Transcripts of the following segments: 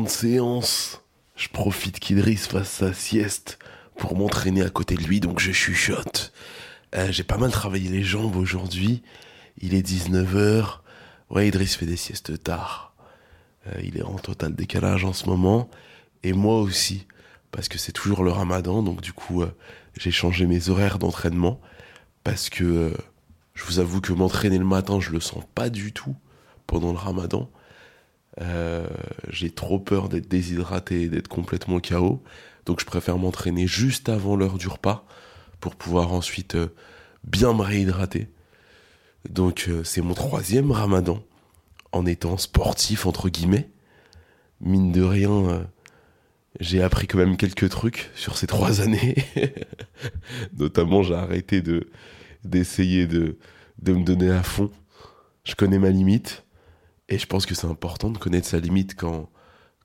De séance. Je profite qu'Idriss fasse sa sieste pour m'entraîner à côté de lui, donc je chuchote. Euh, J'ai pas mal travaillé les jambes aujourd'hui. Il est 19h. Ouais, Idriss fait des siestes tard. Euh, il est en total décalage en ce moment. Et moi aussi. Parce que c'est toujours le ramadan, donc du coup, euh, j'ai changé mes horaires d'entraînement. Parce que je vous avoue que m'entraîner le matin, je le sens pas du tout pendant le ramadan. Euh, j'ai trop peur d'être déshydraté d'être complètement KO. Donc je préfère m'entraîner juste avant l'heure du repas pour pouvoir ensuite euh, bien me réhydrater. Donc euh, c'est mon troisième ramadan en étant sportif entre guillemets. Mine de rien, j'ai appris quand même quelques trucs sur ces trois années. Notamment j'ai arrêté de d'essayer de, de me donner à fond. Je connais ma limite. Et je pense que c'est important de connaître sa limite quand,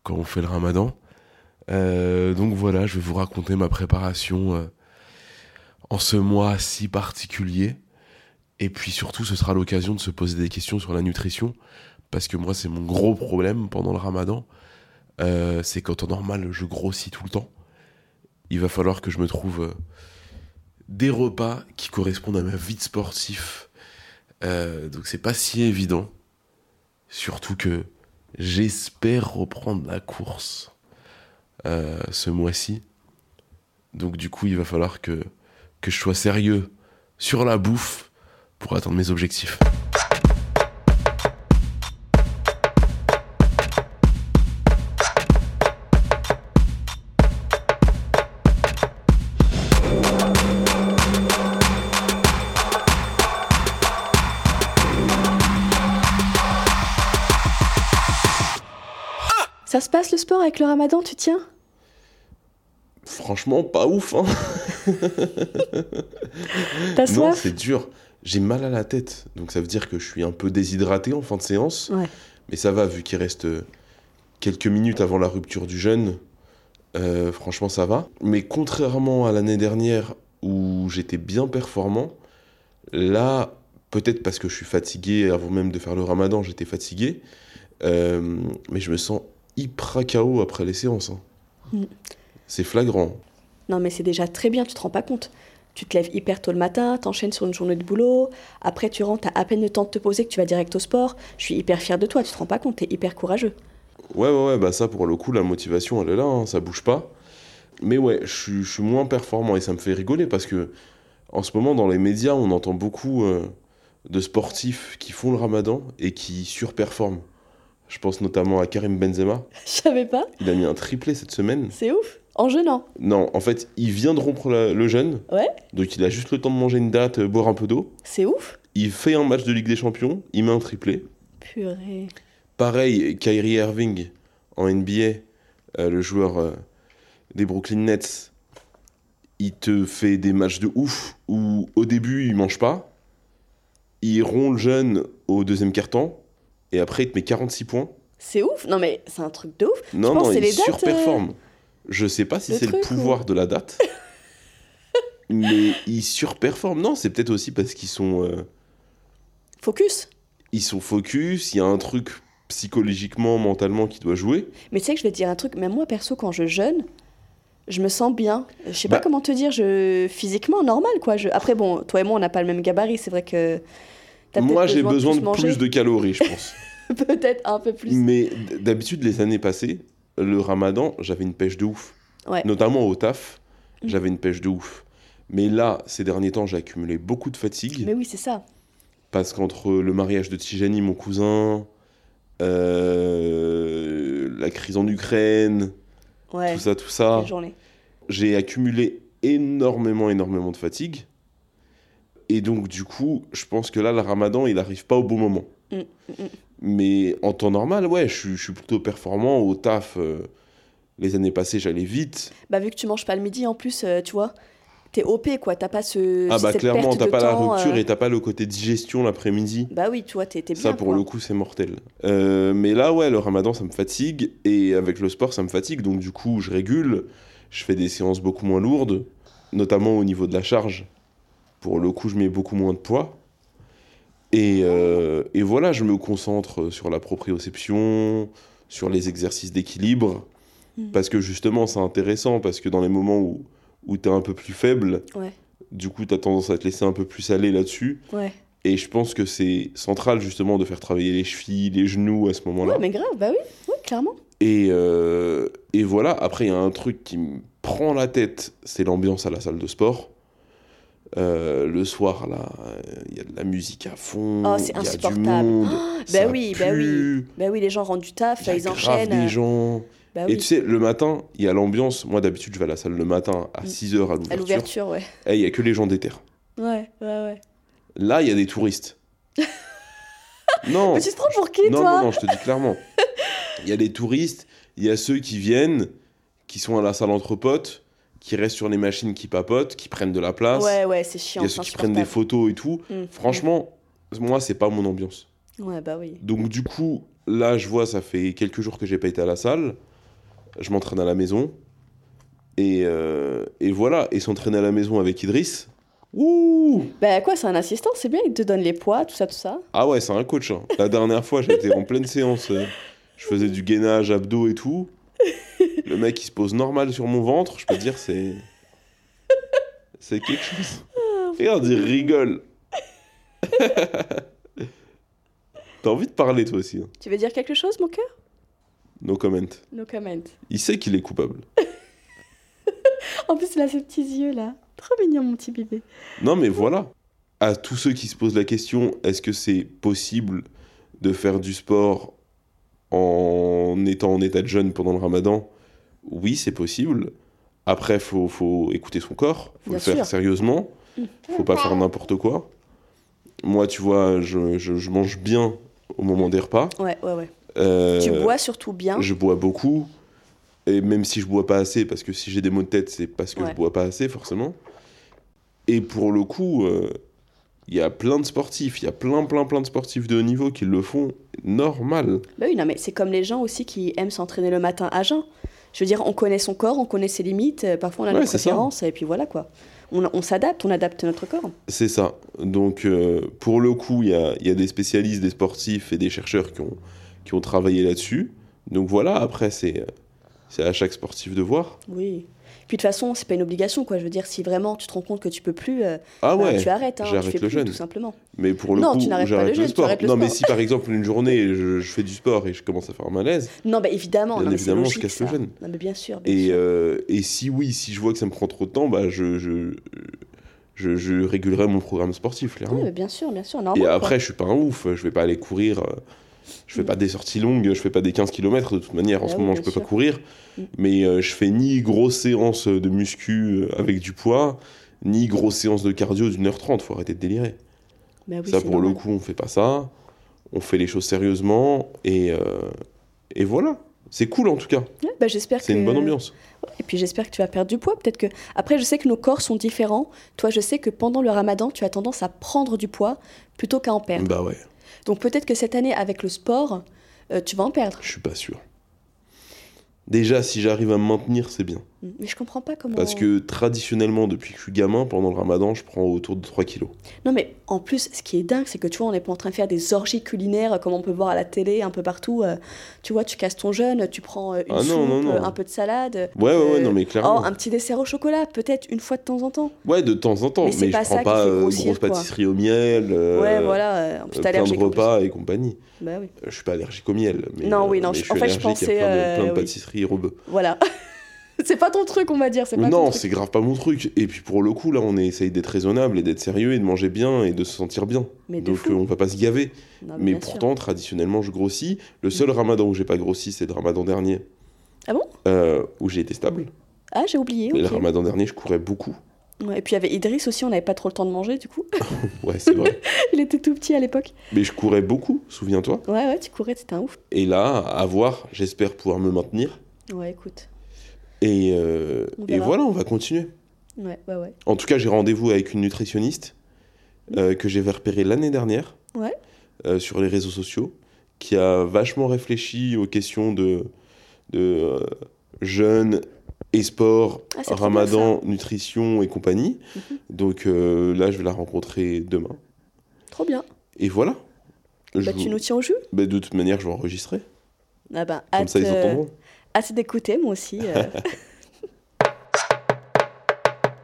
quand on fait le ramadan. Euh, donc voilà, je vais vous raconter ma préparation euh, en ce mois si particulier. Et puis surtout, ce sera l'occasion de se poser des questions sur la nutrition. Parce que moi, c'est mon gros problème pendant le ramadan. Euh, c'est qu'en temps normal, je grossis tout le temps. Il va falloir que je me trouve des repas qui correspondent à ma vie de sportif. Donc c'est pas si évident. Surtout que j'espère reprendre la course euh, ce mois-ci. Donc du coup, il va falloir que, que je sois sérieux sur la bouffe pour atteindre mes objectifs. Ça se passe le sport avec le ramadan, tu tiens? Franchement, pas ouf. Hein T'as non, soif? c'est dur. J'ai mal à la tête. Donc ça veut dire que je suis un peu déshydraté en fin de séance. Ouais. Mais ça va, vu qu'il reste euh, quelques minutes avant la rupture du jeûne. euh, franchement, ça va. Mais contrairement à l'année dernière où j'étais bien performant, là, peut-être parce que je suis fatigué avant même de faire le ramadan, j'étais fatigué. euh, mais je me sens hyper KO après les séances. hein. Mm. C'est flagrant. Non, mais c'est déjà très bien, tu te rends pas compte. Tu te lèves hyper tôt le matin, t'enchaînes sur une journée de boulot, après tu rentres, t'as à peine le temps de te poser que tu vas direct au sport. Je suis hyper fière de toi, tu te rends pas compte, t'es hyper courageux. Ouais, ouais, ouais, bah ça pour le coup, la motivation elle est là, hein, ça bouge pas. Mais ouais, je suis- je suis moins performant et ça me fait rigoler parce que en ce moment dans les médias, on entend beaucoup euh, de sportifs qui font le ramadan et qui surperforment. Je pense notamment à Karim Benzema. Je savais pas, Il a mis un triplé cette semaine. c'est ouf. En jeûnant. Non, en fait, il vient de rompre la- le jeûne, Ouais, donc il a juste le temps de manger une date, euh, boire un peu d'eau. c'est ouf. Il fait un match de Ligue des Champions, il met un triplé. Purée. Pareil, Kyrie Irving en NBA, euh, le joueur euh, des Brooklyn Nets, il te fait des matchs de ouf où au début il mange pas, il rompt le jeûne au deuxième quart-temps et après il te met 46 points. C'est ouf. Non, mais c'est un truc de ouf. Non, non, il les dates, surperforme. Je sais pas si c'est le pouvoir ou- de la date, mais il surperforme. Non, c'est peut-être aussi parce qu'ils sont, euh, Focus. ils sont focus, il y a un truc psychologiquement, mentalement qui doit jouer. Mais tu sais que je vais te dire un truc, même moi perso, quand je jeûne, je me sens bien. Je sais Bah. pas comment te dire, je physiquement normal quoi. Je... Après bon, toi et moi on n'a pas le même gabarit, c'est vrai que. Moi, j'ai besoin de plus de calories, je pense. peut-être un peu plus. Mais d'habitude, les années passées, le ramadan, j'avais une pêche de ouf. Ouais. Notamment au taf, Mm. j'avais une pêche de ouf. Mais là, ces derniers temps, j'ai accumulé beaucoup de fatigue. Mais oui, c'est ça. Parce qu'entre le mariage de Tijani, mon cousin, euh, la crise en Ukraine, Ouais. tout ça, tout ça, j'ai accumulé énormément, énormément de fatigue. Et donc, du coup, je pense que là, le ramadan, il arrive pas au bon moment. Mm, mm, mm. Mais en temps normal, ouais, je, suis- je suis plutôt performant. Au taf, euh, les années passées, j'allais vite. Bah, vu que tu manges pas le midi, en plus, euh, tu vois, t'es OP, quoi. T'as pas ce. ah bah cette clairement, t'as pas la rupture euh, et t'as pas le côté digestion l'après-midi. Bah oui, tu vois, t'es bien. Ça, pour quoi. le coup, c'est mortel. Mais là, ouais, le ramadan, ça me fatigue. Et avec le sport, ça me fatigue. Donc, du coup, je régule. Je fais des séances beaucoup moins lourdes, notamment au niveau de la charge. Pour le coup, je mets beaucoup moins de poids. Et, euh, et voilà, je me concentre sur la proprioception, sur les exercices d'équilibre. Mm. Parce que justement, c'est intéressant. Parce que dans les moments où, où tu es un peu plus faible, Ouais. du coup, tu as tendance à te laisser un peu plus aller là-dessus. Ouais. Et je pense que c'est central justement de faire travailler les chevilles, les genoux à ce moment-là. Ouais, mais grave, bah oui, oui, clairement. Et, euh, et voilà, après il y a un truc qui me prend la tête, c'est l'ambiance à la salle de sport. Euh, le soir, là, il y a de la musique à fond, Oh, c'est insupportable. monde, bah ça oui, bah pue, Bah oui, les gens rentrent du taf, y a ils grave enchaînent. des gens. Bah Et oui. tu sais, le matin, il y a l'ambiance. Moi, d'habitude, je vais à la salle le matin à Mm. 6h à À l'ouverture. l'ouverture, ouais. Et il y a que les gens des terres. Ouais, ouais, ouais. Là, il y a des touristes. non. Mais tu te prends pour qui, non, toi non, non, je te dis clairement. Il y a des touristes, il y a ceux qui viennent, qui sont à la salle entre potes, qui restent sur les machines qui papotent, qui prennent de la place. Ouais, ouais, c'est il chiant. y a ceux qui prennent des photos et tout. Mm, Franchement, moi, c'est pas mon ambiance. Ouais, bah oui. Donc, du coup, là, je vois, ça fait quelques jours que j'ai pas été à la salle. Je m'entraîne à la maison. Et, euh, et voilà, et s'entraîner à la maison avec Idriss. Ouh Bah quoi, c'est un assistant, c'est bien, il te donne les poids, tout ça, tout ça. Ah ouais, c'est un coach. hein. La dernière fois, j'étais en pleine séance. euh, je faisais du gainage, abdos et tout. Le mec, il se pose normal sur mon ventre. Je peux te dire, c'est. C'est quelque chose. Regarde, il rigole. T'as envie de parler, toi aussi. hein. Tu veux dire quelque chose, mon cœur? No comment. No comment. Il sait qu'il est coupable. En plus, il a ses petits yeux, là. Trop mignon, mon petit bébé. Non, mais voilà. À tous ceux qui se posent la question, est-ce que c'est possible de faire du sport en étant en état de jeûne pendant le ramadan? Oui, c'est possible. Après, faut, faut écouter son corps, faut Bien le faire sûr. sérieusement, faut pas faire n'importe quoi. Moi, tu vois, je, je- je mange bien au moment des repas. Ouais, ouais, ouais. Euh, Tu bois surtout bien. Je bois beaucoup. Et même si je bois pas assez, parce que si j'ai des maux de tête, c'est parce que Ouais. je bois pas assez, forcément. Et pour le coup, euh, il y a plein de sportifs, il y a plein, plein, plein de sportifs de haut niveau qui le font normal. Bah oui, non, mais c'est comme les gens aussi qui aiment s'entraîner le matin à jeun. Je veux dire, on connaît son corps, on connaît ses limites, euh, parfois on a Ouais, nos préférences, et puis voilà quoi. On, on s'adapte, on adapte notre corps. C'est ça. Donc, euh, pour le coup, il y a, il y a des spécialistes, des sportifs et des chercheurs qui ont, qui ont travaillé là-dessus. Donc voilà, après, c'est c'est à chaque sportif de voir. Oui. Puis de toute façon, c'est pas une obligation, quoi. Je veux dire, si vraiment tu te rends compte que tu peux plus, euh, Ah bah, ouais, tu arrêtes, hein, tu j'arrête fais le plus, jeûne. tout simplement. Mais pour le Non, coup, tu n'arrêtes pas j'arrête le jeûne, sport. le non, mais si par exemple une journée, je, je fais du sport et je commence à faire un malaise, Non, bah évidemment, Bien non, évidemment, je casse le jeûne. Non, mais bien sûr, bien Et, sûr. euh, et si oui, si je vois que ça me prend trop de temps, bah je, je, je, je régulerai mon programme sportif, clairement. Oui, mais bien sûr, bien sûr, normal. et quoi. après, je suis pas un ouf, je vais pas aller courir, euh, je fais pas des sorties longues, je fais pas des 15 km de toute manière, en Ah ce oui, moment je peux sûr. pas courir, Mm. mais euh, je fais ni grosse séance de muscu euh, avec du poids, ni grosse séance de cardio d'une heure trente, faut arrêter de délirer. Bah oui, ça pour le coup, on fait pas ça, on fait les choses sérieusement, et, euh, et voilà. C'est cool en tout cas, Ouais, bah, j'espère c'est que... une bonne ambiance. Et puis j'espère que tu vas perdre du poids. Peut-être que. Après, je sais que nos corps sont différents. Toi, je sais que pendant le ramadan, tu as tendance à prendre du poids plutôt qu'à en perdre. Bah ouais. Donc peut-être que cette année, avec le sport, euh, tu vas en perdre. Je suis pas sûr. Déjà, si j'arrive à me maintenir, c'est bien. Mais je comprends pas comment. Parce que traditionnellement, depuis que je suis gamin, pendant le ramadan, je prends autour de 3 kilos. Non, mais en plus, ce qui est dingue, c'est que tu vois, on n'est pas en train de faire des orgies culinaires euh, comme on peut voir à la télé, un peu partout. euh, tu vois, tu casses ton jeûne, tu prends euh, une Ah non, soupe, non, non. euh, un peu de salade. Ouais, ouais, ouais, non, mais clairement. Oh, un petit dessert au chocolat, peut-être une fois de temps en temps. Ouais, de temps en temps, Mais mais, je pas ça prends pas grossir, grosse quoi. pâtisserie au miel, euh, ouais, voilà. En plus, plein de repas et compagnie. Bah oui. Je suis pas allergique au miel. Mais, Non, oui, non, mais je- je suis en fait, je pensais, plein de, plein de oui. pâtisseries rebeux. Voilà. c'est pas ton truc, on va dire. Pas Non, c'est grave pas mon truc. Et puis pour le coup, là, on essaye d'être raisonnable et d'être sérieux et de manger bien et de se sentir bien. Mais Donc euh, on va pas se gaver. Non, mais sûr. pourtant, traditionnellement, je grossis. Le seul ramadan où j'ai pas grossi, c'est le ramadan dernier. Ah bon? Euh, Où j'ai été stable. Ah, j'ai oublié. Mais le ramadan dernier, je courais beaucoup. Ouais, et puis il y avait Idriss aussi, on n'avait pas trop le temps de manger du coup. Ouais, c'est vrai. il était tout petit à l'époque. mais je courais beaucoup, souviens-toi. Ouais, ouais, tu courais, c'était un ouf. Et là, à voir, j'espère pouvoir me maintenir. Ouais, écoute. Et, euh, et voilà, on va continuer. Ouais, ouais, ouais. En tout cas, j'ai rendez-vous avec une nutritionniste euh, que j'ai repérée l'année dernière Ouais. euh, sur les réseaux sociaux, qui a vachement réfléchi aux questions de, de jeûne et sport, Ah, ramadan, nutrition et compagnie. Mhm. Donc là, je vais la rencontrer demain. Trop bien. Et voilà. Je Bah, vous- tu nous tiens au jus? Bah, de toute manière, je vais enregistrer. Ah bah, Comme ça, ils entendront. Hâte d'écouter, moi aussi. euh.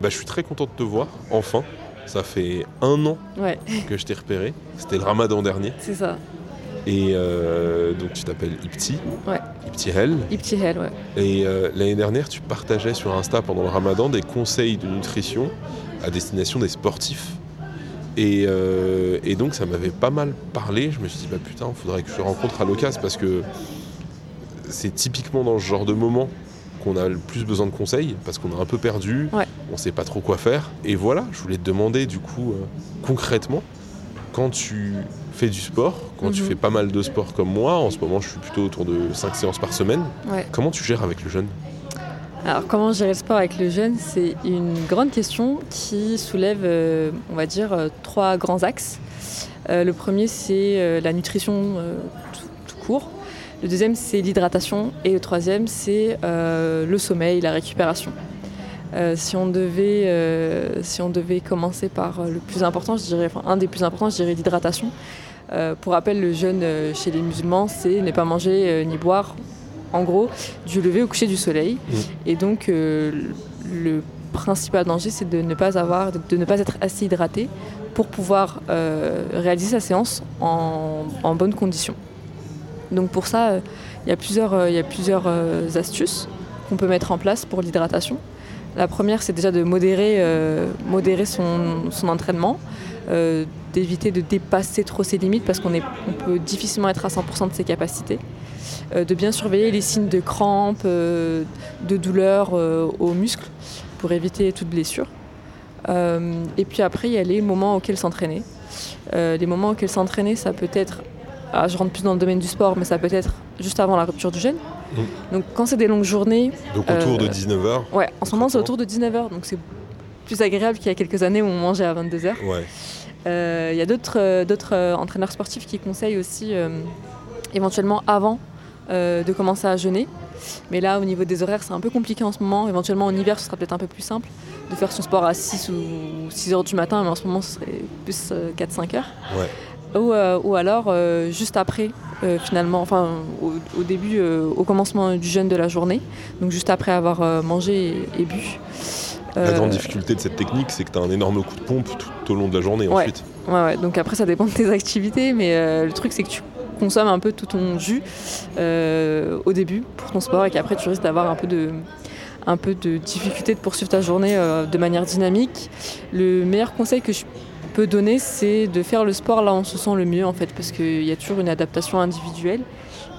Bah, je suis très content de te voir, enfin. Ça fait un an Ouais, que je t'ai repéré. C'était le ramadan dernier. c'est ça. Et euh, donc tu t'appelles Ipti. Ouais. Ipti Hell. Ipti Hell, ouais. Et euh, l'année dernière, tu partageais sur Insta pendant le ramadan des conseils de nutrition à destination des sportifs. Et, euh, et donc ça m'avait pas mal parlé. Je me suis dit, bah putain, faudrait que je te rencontre à l'occasion parce que c'est typiquement dans ce genre de moment qu'on a le plus besoin de conseils parce qu'on est un peu perdu, Ouais. on sait pas trop quoi faire. Et voilà, je voulais te demander du coup euh, concrètement, quand tu fais du sport, quand tu Mhm. fais pas mal de sport comme moi, en ce moment je suis plutôt autour de 5 séances par semaine, Ouais. comment tu gères avec le jeûne Alors, comment gérer le sport avec le jeune? C'est une grande question qui soulève, euh, on va dire, euh, trois grands axes. Le premier, c'est la nutrition tout, tout court. Le deuxième, c'est l'hydratation. Et le troisième, c'est euh, le sommeil, la récupération. Euh, si, on devait, euh, si on devait commencer par le plus important, je dirais, enfin, un des plus importants, je dirais l'hydratation. Pour rappel, le jeûne chez les musulmans, c'est ne pas manger ni boire, en gros, du lever au coucher du soleil. Mm. Et donc, le principal danger, c'est de ne pas avoir, de ne pas être assez hydraté pour pouvoir réaliser sa séance en, en bonnes conditions. Donc pour ça, euh, il y a plusieurs, euh, euh, astuces qu'on peut mettre en place pour l'hydratation. La première, c'est déjà de modérer, son, entraînement, d'éviter de dépasser trop ses limites parce qu'on peut difficilement être à 100% de ses capacités. De bien surveiller les signes de crampes, de douleurs euh, aux muscles pour éviter toute blessure. Et puis après, il y a les moments auxquels s'entraîner. Les moments auxquels s'entraîner, ça peut être, ah, je rentre plus dans le domaine du sport, mais ça peut être juste avant la rupture du jeûne. Donc quand c'est des longues journées, Donc autour de Euh, 19h ouais, en ce moment c'est autour de 19h, donc c'est plus agréable qu'il y a quelques années où on mangeait à 22h. Ouais. Euh, Il y a d'autres euh, euh, entraîneurs sportifs qui conseillent aussi euh, éventuellement avant euh, de commencer à jeûner. Mais là, au niveau des horaires, c'est un peu compliqué en ce moment. Éventuellement, en hiver, ce sera peut-être un peu plus simple de faire son sport à 6 ou 6 heures du matin, mais en ce moment, ce serait plus 4-5 heures. Ouais. Ou, euh, ou alors, euh, juste après, euh, finalement, enfin, au, au début, au commencement du jeûne de la journée, donc juste après avoir mangé et, et bu. La grande difficulté de cette technique, c'est que tu as un énorme coup de pompe tout au long de la journée Ouais. ensuite. Ouais, ouais, donc après ça dépend de tes activités, mais euh, le truc c'est que tu consommes un peu tout ton jus euh, au début pour ton sport et qu'après tu risques d'avoir un peu de un peu de difficulté de poursuivre ta journée euh, de manière dynamique. Le meilleur conseil que je peux donner c'est de faire le sport là où on se sent le mieux en fait parce qu'il y a toujours une adaptation individuelle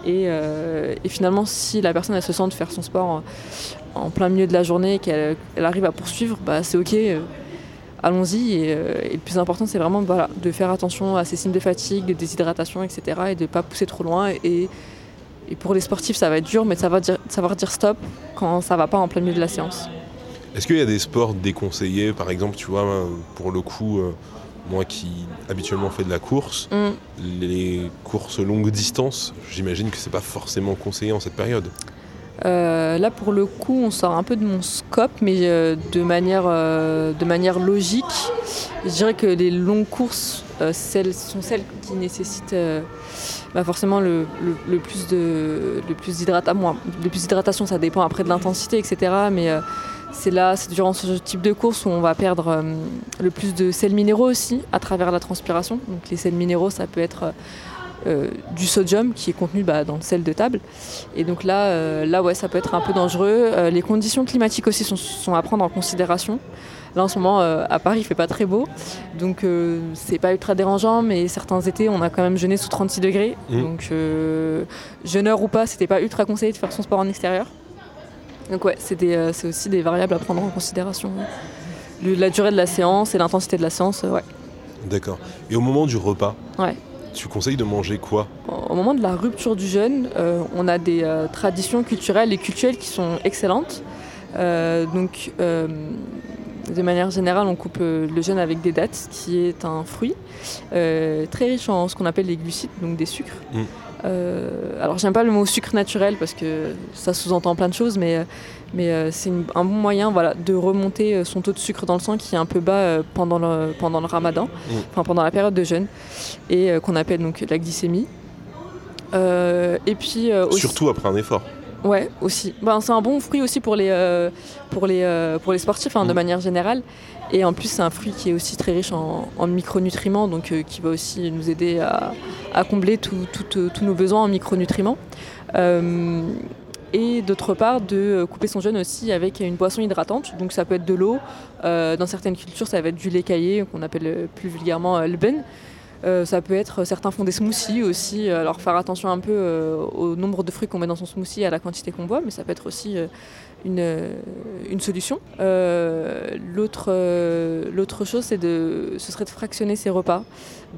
et, euh, finalement si la personne elle se sent de faire son sport en, plein milieu de la journée qu'elle elle arrive à poursuivre, bah, c'est ok. euh, allons-y. Et, euh, et le plus important, c'est vraiment voilà, de faire attention à ces signes de fatigue, de déshydratation, etc. et de ne pas pousser trop loin. Et, pour les sportifs, ça va être dur, mais de savoir dire, savoir dire stop quand ça va pas en plein milieu de la séance. Est-ce qu'il y a des sports déconseillés Par exemple, tu vois, pour le coup, moi qui habituellement fais de la course, Mm. les courses longue distance, j'imagine que c'est pas forcément conseillé en cette période. Euh, là, pour le coup, on sort un peu de mon scope, mais euh, de, manière, euh, de manière logique. Je dirais que les longues courses celles, sont celles qui nécessitent bah, forcément le, le- le plus de le plus d'hydratation. le plus d'hydratation, ça dépend après de l'intensité, etc. Mais c'est là, c'est durant ce type de course où on va perdre euh, le plus de sels minéraux aussi à travers la transpiration. Donc les sels minéraux, ça peut être euh, du sodium qui est contenu bah, dans le sel de table. Et donc là, euh, là ouais, ça peut être un peu dangereux. Euh, les conditions climatiques aussi sont, sont à prendre en considération. Là en ce moment, euh, à Paris, il fait pas très beau, donc euh, c'est pas ultra dérangeant. Mais certains étés, on a quand même jeûné sous 36 degrés. Mhm. Donc euh, jeûneur ou pas, c'était pas ultra conseillé de faire son sport en extérieur. Donc ouais, c'est des, euh, c'est aussi des variables à prendre en considération. Le- la durée de la séance et l'intensité de la séance, euh, ouais. D'accord. Et au moment du repas, Ouais. tu conseilles de manger quoi? Au moment de la rupture du jeûne, euh, on a des euh, traditions culturelles et culturelles qui sont excellentes. Euh, donc, de manière générale, on coupe le jeûne avec des dattes, qui est un fruit très riche en ce qu'on appelle les glucides, donc des sucres. Mm. Euh, alors, j'aime pas le mot sucre naturel parce que ça sous-entend plein de choses, mais, euh, mais euh, c'est un bon moyen voilà, de remonter son taux de sucre dans le sang qui est un peu bas euh, pendant, le, pendant le ramadan, Mm. enfin pendant la période de jeûne, et qu'on appelle donc la glycémie. Et puis aussi, Surtout après un effort. Ouais, aussi. Ben, c'est un bon fruit aussi pour les, euh, pour les, euh, pour les sportifs hein, de Mm. manière générale. Et en plus, c'est un fruit qui est aussi très riche en, en micronutriments, donc euh, qui va aussi nous aider à, à combler tous nos besoins en micronutriments. Et d'autre part, de couper son jeûne aussi avec une boisson hydratante. Donc ça peut être de l'eau. Dans certaines cultures, ça va être du lait caillé, qu'on appelle plus vulgairement le ben. Euh, ça peut être, certains font des smoothies aussi, alors faire attention un peu euh, au nombre de fruits qu'on met dans son smoothie et à la quantité qu'on boit, mais ça peut être aussi euh, une, euh, une solution. Euh, L'autre euh, chose, c'est de, ce serait de fractionner ses repas.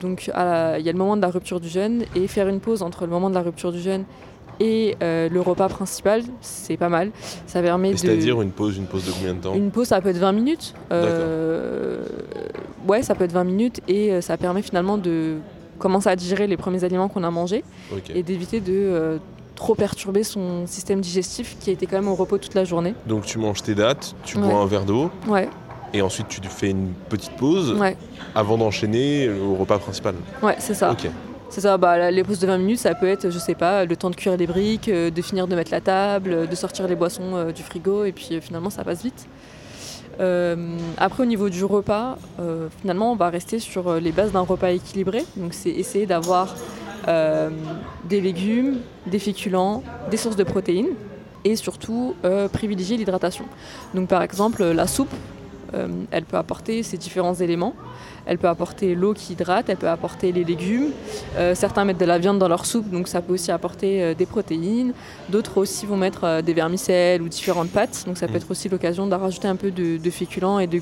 Donc il y a le moment de la rupture du jeûne et faire une pause entre le moment de la rupture du jeûne et euh, le repas principal, c'est pas mal. Ça permet de... C'est-à-dire une pause, une pause de combien de temps? Une pause, ça peut être 20 minutes. Euh, ouais, ça peut être 20 minutes et euh, ça permet finalement de commencer à digérer les premiers aliments qu'on a mangés et d'éviter de euh, trop perturber son système digestif qui a été quand même au repos toute la journée. Donc tu manges tes dates, tu Ouais. bois un verre d'eau, Ouais, et ensuite tu fais une petite pause ouais, avant d'enchaîner au repas principal. ouais, c'est ça. C'est ça, bah, les pauses de 20 minutes, ça peut être, je sais pas, le temps de cuire les briques, euh, de finir de mettre la table, euh, de sortir les boissons euh, du frigo, et puis euh, finalement ça passe vite. Euh, après, au niveau du repas, euh, finalement, on va rester sur euh, les bases d'un repas équilibré. Donc, c'est essayer d'avoir des légumes, des féculents, des sources de protéines, et surtout privilégier l'hydratation. Donc, par exemple, la soupe, euh, elle peut apporter ces différents éléments. Elle peut apporter l'eau qui hydrate, elle peut apporter les légumes. Euh, certains mettent de la viande dans leur soupe, donc ça peut aussi apporter euh, des protéines. D'autres aussi vont mettre des vermicelles ou différentes pâtes, donc ça peut Mm. être aussi l'occasion d'en rajouter un peu de, de féculents et, de,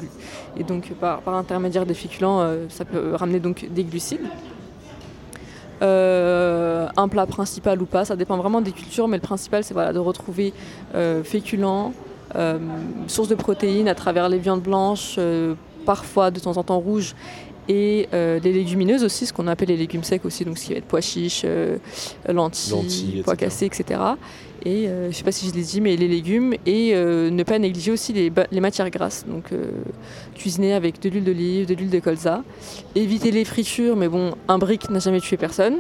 et donc par, par intermédiaire des féculents, ça peut ramener donc des glucides. Euh, un plat principal ou pas, ça dépend vraiment des cultures, mais le principal c'est voilà, de retrouver euh, féculents, source de protéines à travers les viandes blanches, euh, parfois de temps en temps rouges, et euh, les légumineuses aussi, ce qu'on appelle les légumes secs aussi, donc ce qui va être pois chiches, euh, lentilles, Lentilles, pois etc. cassés, etc. Et euh, je sais pas si je l'ai dit, mais les légumes, et euh, ne pas négliger aussi les, matières grasses, donc euh, cuisiner avec de l'huile d'olive, de l'huile de colza, éviter les fritures, mais bon, un brick n'a jamais tué personne,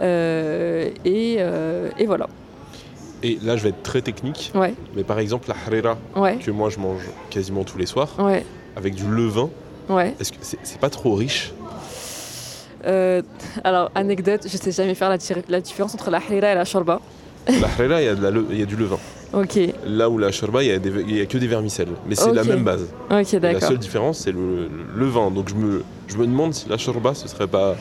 Euh, et, euh, et voilà. Et là, je vais être très technique, Ouais, mais par exemple, la harira, ouais, que moi je mange quasiment tous les soirs, ouais, avec du levain, est-ce que c'est c'est pas trop riche? Euh, alors, anecdote, je sais jamais faire la, différence entre la harira et la shorba. La harira, il y, a y du levain. Ok, Là où la shorba, il y, a que des vermicelles. Mais c'est la même base. ok, Et La seule différence, c'est le, le levain. Donc je me, je me demande si la shorba, ce serait pas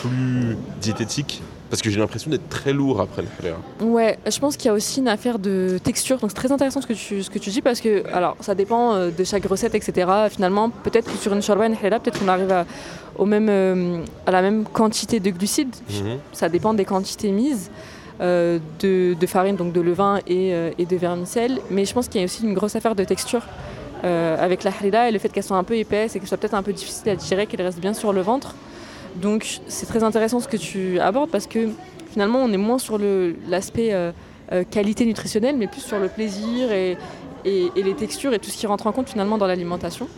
plus diététique. Parce que j'ai l'impression d'être très lourd après le harira. Ouais, je pense qu'il y a aussi une affaire de texture. Donc c'est très intéressant ce que tu, ce que tu dis parce que alors ça dépend euh, de chaque recette, etc. Finalement, peut-être que sur une shorba et une halala, peut-être qu'on arrive à, au même, euh, à la même quantité de glucides. Mhm. Ça dépend des quantités mises. euh, de, de farine, donc de levain et, euh, et de vermicelle. Mais je pense qu'il y a aussi une grosse affaire de texture euh, avec la harira et le fait qu'elle soit un peu épaisse et qu'elle soit peut-être un peu difficile à digérer, qu'elle reste bien sur le ventre. Donc c'est très intéressant ce que tu abordes parce que finalement on est moins sur l'aspect euh, euh, qualité nutritionnelle, mais plus sur le plaisir et, et- et les textures et tout ce qui rentre en compte finalement dans l'alimentation.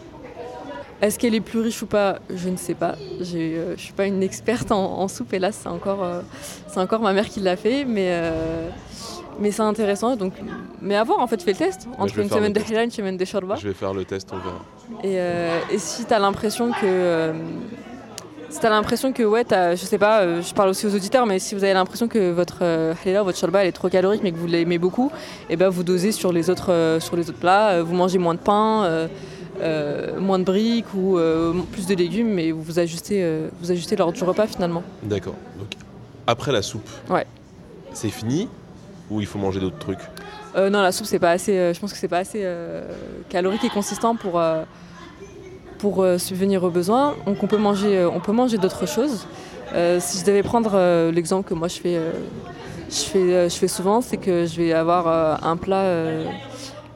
Est-ce qu'elle est plus riche ou pas? Je ne sais pas. Euh, je ne suis pas une experte en, en soupe, hélas, c'est encore, c'est encore ma mère qui l'a fait, mais, mais c'est intéressant. Donc, mais à voir, en fait, fais le test. Entre une semaine de et une semaine de shorba. Je vais faire le test, on verra. Et, et si tu as l'impression que. Si tu as l'impression que, ouais, t'as- je sais pas, euh, je parle aussi aux auditeurs, mais si vous avez l'impression que votre euh, votre elle est trop calorique, mais que vous l'aimez beaucoup, et ben vous dosez sur les autres, euh, sur les autres plats. Euh, vous mangez moins de pain, moins de briques ou plus de légumes, mais vous vous ajustez, vous ajustez l'ordre du repas finalement. D'accord. Donc, après la soupe, Ouais. c'est fini ou il faut manger d'autres trucs? Non, la soupe, c'est pas assez. je pense que c'est pas assez calorique et consistant pour pour euh, subvenir aux besoins. Donc on peut manger, euh, on peut manger d'autres choses. Euh, si je devais prendre l'exemple que moi je fais, je fais, je fais souvent, c'est que je vais avoir un plat,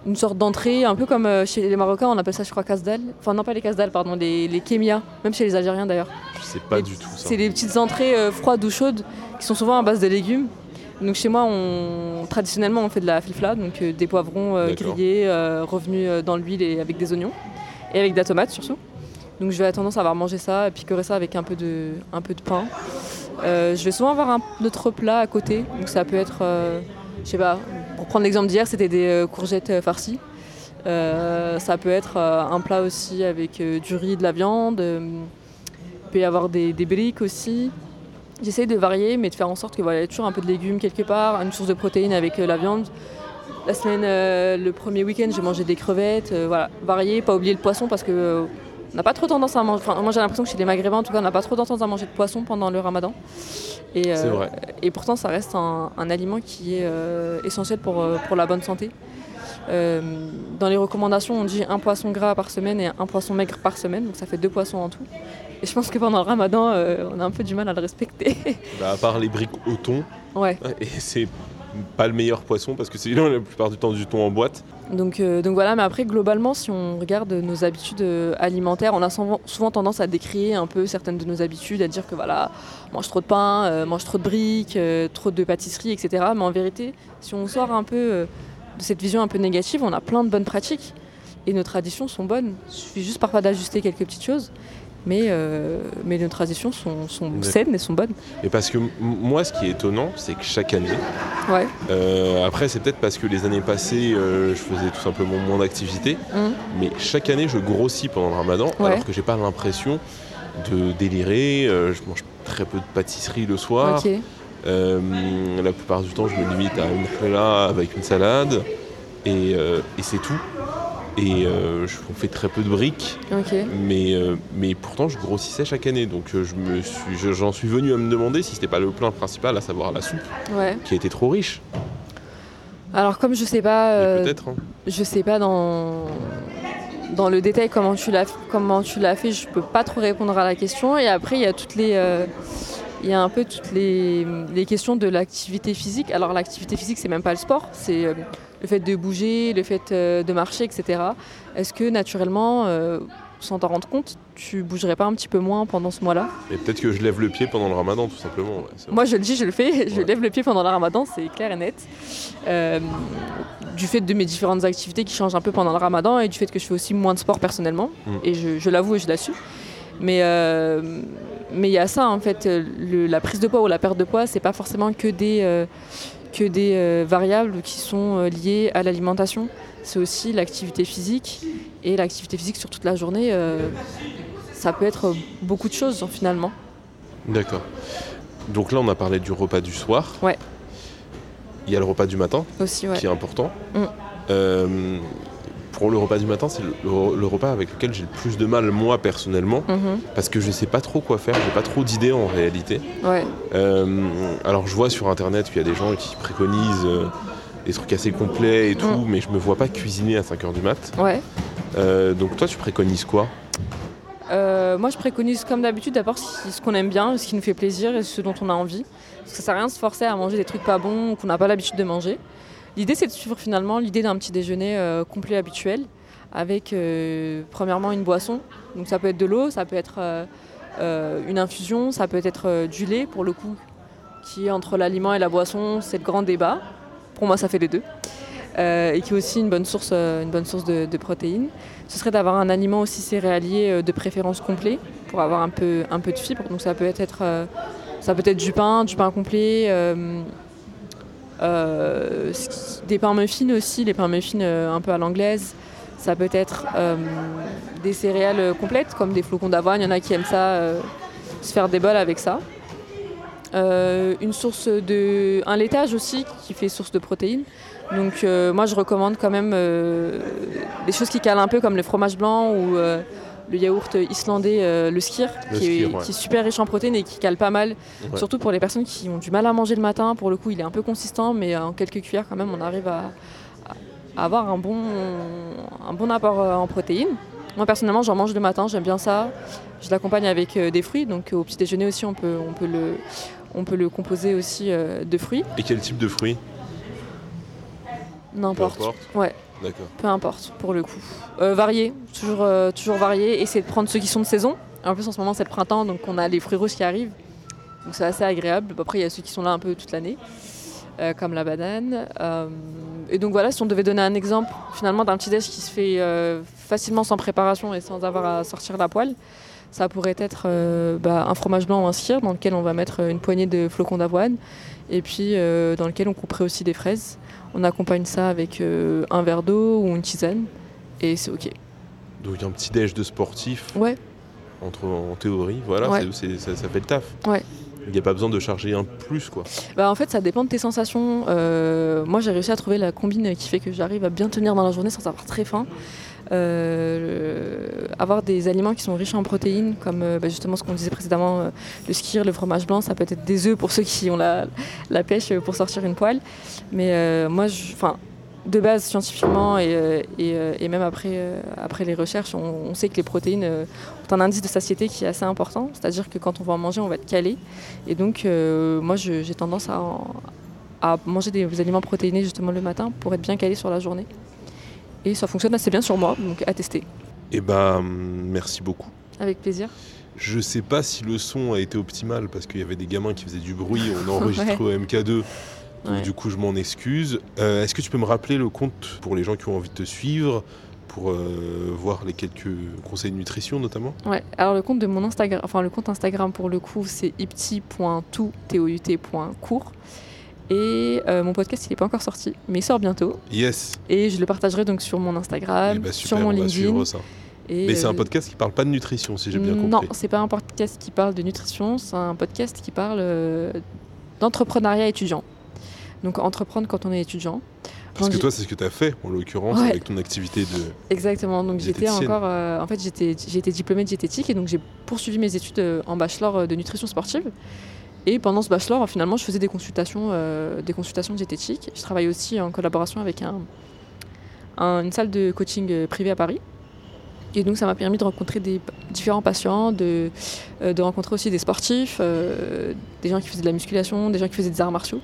une sorte d'entrée, un peu comme chez les Marocains, on appelle ça, je crois, kasdal. Enfin non pas les kasdal, pardon, les, les kémia, même chez les Algériens d'ailleurs. Je sais pas Les- du tout ça. C'est des petites entrées euh, froides ou chaudes qui sont souvent à base de légumes. Donc chez moi, on, traditionnellement, on fait de la filfla, donc euh, des poivrons euh, grillés, revenus dans l'huile et avec des oignons et avec de la tomate surtout. Donc je vais avoir tendance à avoir mangé ça, picorer ça avec un peu de, un peu de pain. Euh, je vais souvent avoir un autre plat à côté, donc ça peut être, euh, je sais pas, pour prendre l'exemple d'hier, c'était des euh, courgettes euh, farcies. Ça peut être un plat aussi avec du riz, de la viande. il peut y avoir des, des briques aussi. J'essaie de varier, mais de faire en sorte que voilà, il y ait toujours un peu de légumes quelque part, une source de protéines avec la viande. La semaine, euh, le premier week-end, j'ai mangé des crevettes. euh, voilà, varier, pas oublier le poisson parce que euh, on n'a pas trop tendance à manger. Enfin, moi, j'ai l'impression que chez les Maghrébins, en tout cas, on n'a pas trop tendance à manger de poisson pendant le Ramadan. Et, euh, vrai. Et pourtant, ça reste un, un aliment qui est euh, essentiel pour, euh, pour la bonne santé. Euh, dans les recommandations, on dit un poisson gras par semaine et un poisson maigre par semaine, donc ça fait deux poissons en tout. Et je pense que pendant le ramadan, euh, on a un peu du mal à le respecter. Bah, à part les briques au thon, ouais. et c'est pas le meilleur poisson parce que c'est la plupart du temps du thon en boîte. Donc, euh, donc voilà, mais après, globalement, si on regarde nos habitudes euh, alimentaires, on a souvent, tendance à décrier un peu certaines de nos habitudes, à dire que voilà, mange trop de pain, euh, mange trop de briques, trop de pâtisseries, etc. Mais en vérité, si on sort un peu de cette vision un peu négative, on a plein de bonnes pratiques et nos traditions sont bonnes. Il suffit juste parfois d'ajuster quelques petites choses. Mais, euh, mais nos traditions sont, saines et sont bonnes. Et parce que moi, ce qui est étonnant, c'est que chaque année, Ouais. euh, après, c'est peut-être parce que les années passées, euh, je faisais tout simplement moins d'activité, Mhm. mais chaque année, je grossis pendant le ramadan, Ouais. alors que j'ai pas l'impression de délirer. je mange très peu de pâtisserie le soir. La plupart du temps, je me limite à une challah avec une salade, et, et c'est tout. Et euh, je, on fait très peu de briques, mais, euh, mais pourtant je grossissais chaque année. Donc euh, je me suis, je- j'en suis venu à me demander si c'était pas le plein principal, à savoir la soupe, Ouais. qui a été trop riche. Alors comme je sais pas. Euh, peut-être. hein. Je sais pas dans, dans le détail comment tu l'as comment tu l'as fait, je peux pas trop répondre à la question. Et après il y a toutes les il y a un peu toutes les, les questions de l'activité physique. Alors l'activité physique c'est même pas le sport, c'est euh, le fait de bouger, le fait euh, de marcher, etc. Est-ce que naturellement, euh, sans t'en rendre compte, tu bougerais pas un petit peu moins pendant ce mois-là? Et peut-être que je lève le pied pendant le ramadan, tout simplement. ouais. Moi, je le dis, je le fais. Je Ouais. lève le pied pendant le ramadan, c'est clair et net. Du fait de mes différentes activités qui changent un peu pendant le ramadan et du fait que je fais aussi moins de sport personnellement. Mm. Et je, je l'avoue et je l'assume. Mais euh, mais il y a ça, en fait. le- la prise de poids ou la perte de poids, c'est pas forcément que des, euh, que des euh, variables qui sont euh, liées à l'alimentation. C'est aussi l'activité physique. Et l'activité physique sur toute la journée, euh, ça peut être beaucoup de choses, finalement. D'accord. Donc là, on a parlé du repas du soir. Ouais. Il y a le repas du matin, Aussi, ouais. qui est important. Mm. Pour le repas du matin, c'est le, le- le repas avec lequel j'ai le plus de mal, moi, personnellement, Mhm. parce que je sais pas trop quoi faire, j'ai pas trop d'idées en réalité. Ouais. Euh, alors, je vois sur internet qu'il y a des gens qui préconisent euh, des trucs assez complets et tout, Mm. mais je me vois pas cuisiner à 5h du mat. Ouais. Euh, donc, toi, tu préconises quoi? Moi, je préconise comme d'habitude d'abord ce qu'on aime bien, ce qui nous fait plaisir et ce dont on a envie. Parce que ça sert à rien de se forcer à manger des trucs pas bons qu'on n'a pas l'habitude de manger. L'idée, c'est de suivre finalement l'idée d'un petit déjeuner euh, complet habituel avec euh, premièrement une boisson. Donc ça peut être de l'eau, ça peut être euh, une infusion, ça peut être du lait pour le coup, qui est entre l'aliment et la boisson, c'est le grand débat. pour moi ça fait les deux, et qui est aussi une bonne source, une bonne source de, de protéines. Ce serait d'avoir un aliment aussi céréalier de préférence complet pour avoir un peu, un peu de fibre. Donc ça peut être, ça peut être du pain, du pain complet, euh, euh, ce qui- des pains muffins aussi, les pains muffins euh, un peu à l'anglaise. Ça peut être euh, des céréales euh, complètes comme des flocons d'avoine. Il y en a qui aiment ça, euh, se faire des bols avec ça. Euh, une source de, un laitage aussi qui fait source de protéines. Donc euh, moi je recommande quand même euh, des choses qui calent un peu comme le fromage blanc ou euh, le yaourt islandais, euh, le skir, Le qui, est, skyr, ouais. qui est super riche en protéines et qui cale pas mal. Ouais. Surtout pour les personnes qui ont du mal à manger le matin. Pour le coup il est un peu consistant mais en quelques cuillères quand même on arrive à, à avoir un bon, un bon apport euh, en protéines. Moi personnellement j'en mange le matin, j'aime bien ça. Je l'accompagne avec euh, des fruits, donc au petit déjeuner aussi on peut, on peut, le, on peut le composer aussi euh, de fruits. Et quel type de fruits? N'importe. importe. Ouais. Peu importe pour le coup. Euh, varié, toujours, euh, toujours varié. Essayer de prendre ceux qui sont de saison. En plus en ce moment c'est le printemps donc on a les fruits rouges qui arrivent. Donc c'est assez agréable. Après il y a ceux qui sont là un peu toute l'année. euh, comme la banane. Et donc voilà, si on devait donner un exemple finalement d'un petit déj qui se fait facilement sans préparation et sans avoir à sortir la poêle, ça pourrait être bah, un fromage blanc ou un skyr dans lequel on va mettre une poignée de flocons d'avoine et puis dans lequel on couperait aussi des fraises. On accompagne ça avec euh, un verre d'eau ou une tisane et c'est ok. Donc un petit déj de sportif, Ouais, entre, en théorie, voilà, Ouais. ça, ça fait le taf. Ouais. Il n'y a pas besoin de charger un plus, quoi. Bah, en fait, ça dépend de tes sensations. Euh, moi, j'ai réussi à trouver la combine qui fait que j'arrive à bien tenir dans la journée sans avoir très faim. Euh, avoir des aliments qui sont riches en protéines, comme euh, bah, justement ce qu'on disait précédemment, euh, le skir, le fromage blanc, ça peut être des œufs pour ceux qui ont la, pêche pour sortir une poêle. Mais euh, moi, enfin, de base, scientifiquement et, euh, euh, même après, euh, après les recherches, on, sait que les protéines euh, ont un indice de satiété qui est assez important. C'est-à-dire que quand on va en manger, on va être calé. Et donc, euh, moi, j'ai tendance à, à manger des aliments protéinés justement le matin pour être bien calé sur la journée. Et ça fonctionne assez bien sur moi, donc à tester. Eh ben, merci beaucoup. Avec plaisir. Je sais pas si le son a été optimal parce qu'il y avait des gamins qui faisaient du bruit, on a enregistré au MK2, donc Ouais. du coup je m'en excuse. Euh, Est-ce que tu peux me rappeler le compte pour les gens qui ont envie de te suivre, pour euh, voir les quelques conseils de nutrition notamment? Ouais. Alors le compte de mon Instagram, enfin le compte Instagram pour le coup, c'est ipti.tout.court. Et euh, mon podcast, il n'est pas encore sorti, mais il sort bientôt. Yes, Et je le partagerai donc sur mon Instagram, Eh ben, sur mon on va LinkedIn. suivre ça. Et, Mais c'est un euh, podcast qui parle pas de nutrition si j'ai bien Non, compris. c'est pas un podcast qui parle de nutrition, c'est un podcast qui parle euh, d'entrepreneuriat étudiant. Donc entreprendre quand on est étudiant. Parce que toi c'est ce que tu as fait en l'occurrence Ouais. avec ton activité de... Exactement. Donc j'étais encore, euh, en fait j'étais, j'ai été diplômée de diététique et donc j'ai poursuivi mes études en bachelor de nutrition sportive. Et pendant ce bachelor, finalement, je faisais des consultations, euh, des consultations diététiques. Je travaillais aussi en collaboration avec un, un- une salle de coaching privée à Paris. Et donc ça m'a permis de rencontrer différents patients, de, euh, de rencontrer aussi des sportifs, euh, des gens qui faisaient de la musculation, des gens qui faisaient des arts martiaux,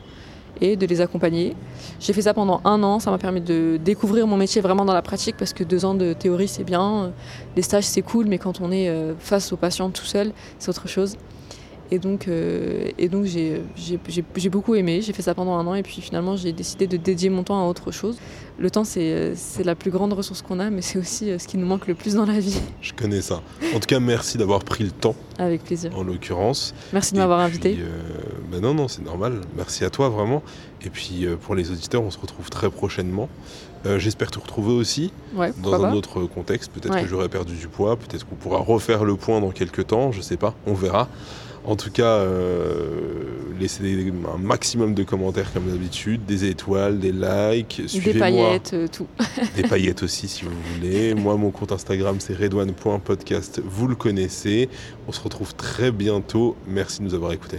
et de les accompagner. J'ai fait ça pendant un an, ça m'a permis de découvrir mon métier vraiment dans la pratique, parce que deux ans de théorie c'est bien, les stages c'est cool, mais quand on est euh, face aux patients tout seul, c'est autre chose. Et donc, euh, et donc j'ai, j'ai, j'ai- j'ai beaucoup aimé, j'ai fait ça pendant un an et puis finalement j'ai décidé de dédier mon temps à autre chose. Le temps c'est, c'est la plus grande ressource qu'on a mais c'est aussi euh, ce qui nous manque le plus dans la vie. Je connais ça. En tout cas merci d'avoir pris le temps Avec plaisir. en l'occurrence. Merci de m'avoir invité. euh, bah non, non, c'est normal. Merci à toi, vraiment. Et puis, pour les auditeurs, on se retrouve très prochainement. Euh, J'espère te retrouver aussi Ouais, dans un pas. autre contexte. Peut-être Ouais. que j'aurai perdu du poids, peut-être qu'on pourra refaire le point dans quelques temps, je sais pas, on verra. En tout cas, euh, laissez des- un maximum de commentaires comme d'habitude, des étoiles, des likes, Des suivez-moi. paillettes, euh, tout. Des paillettes aussi si vous voulez. Moi, mon compte Instagram, c'est redouane.podcast. Vous le connaissez. On se retrouve très bientôt. Merci de nous avoir écoutés.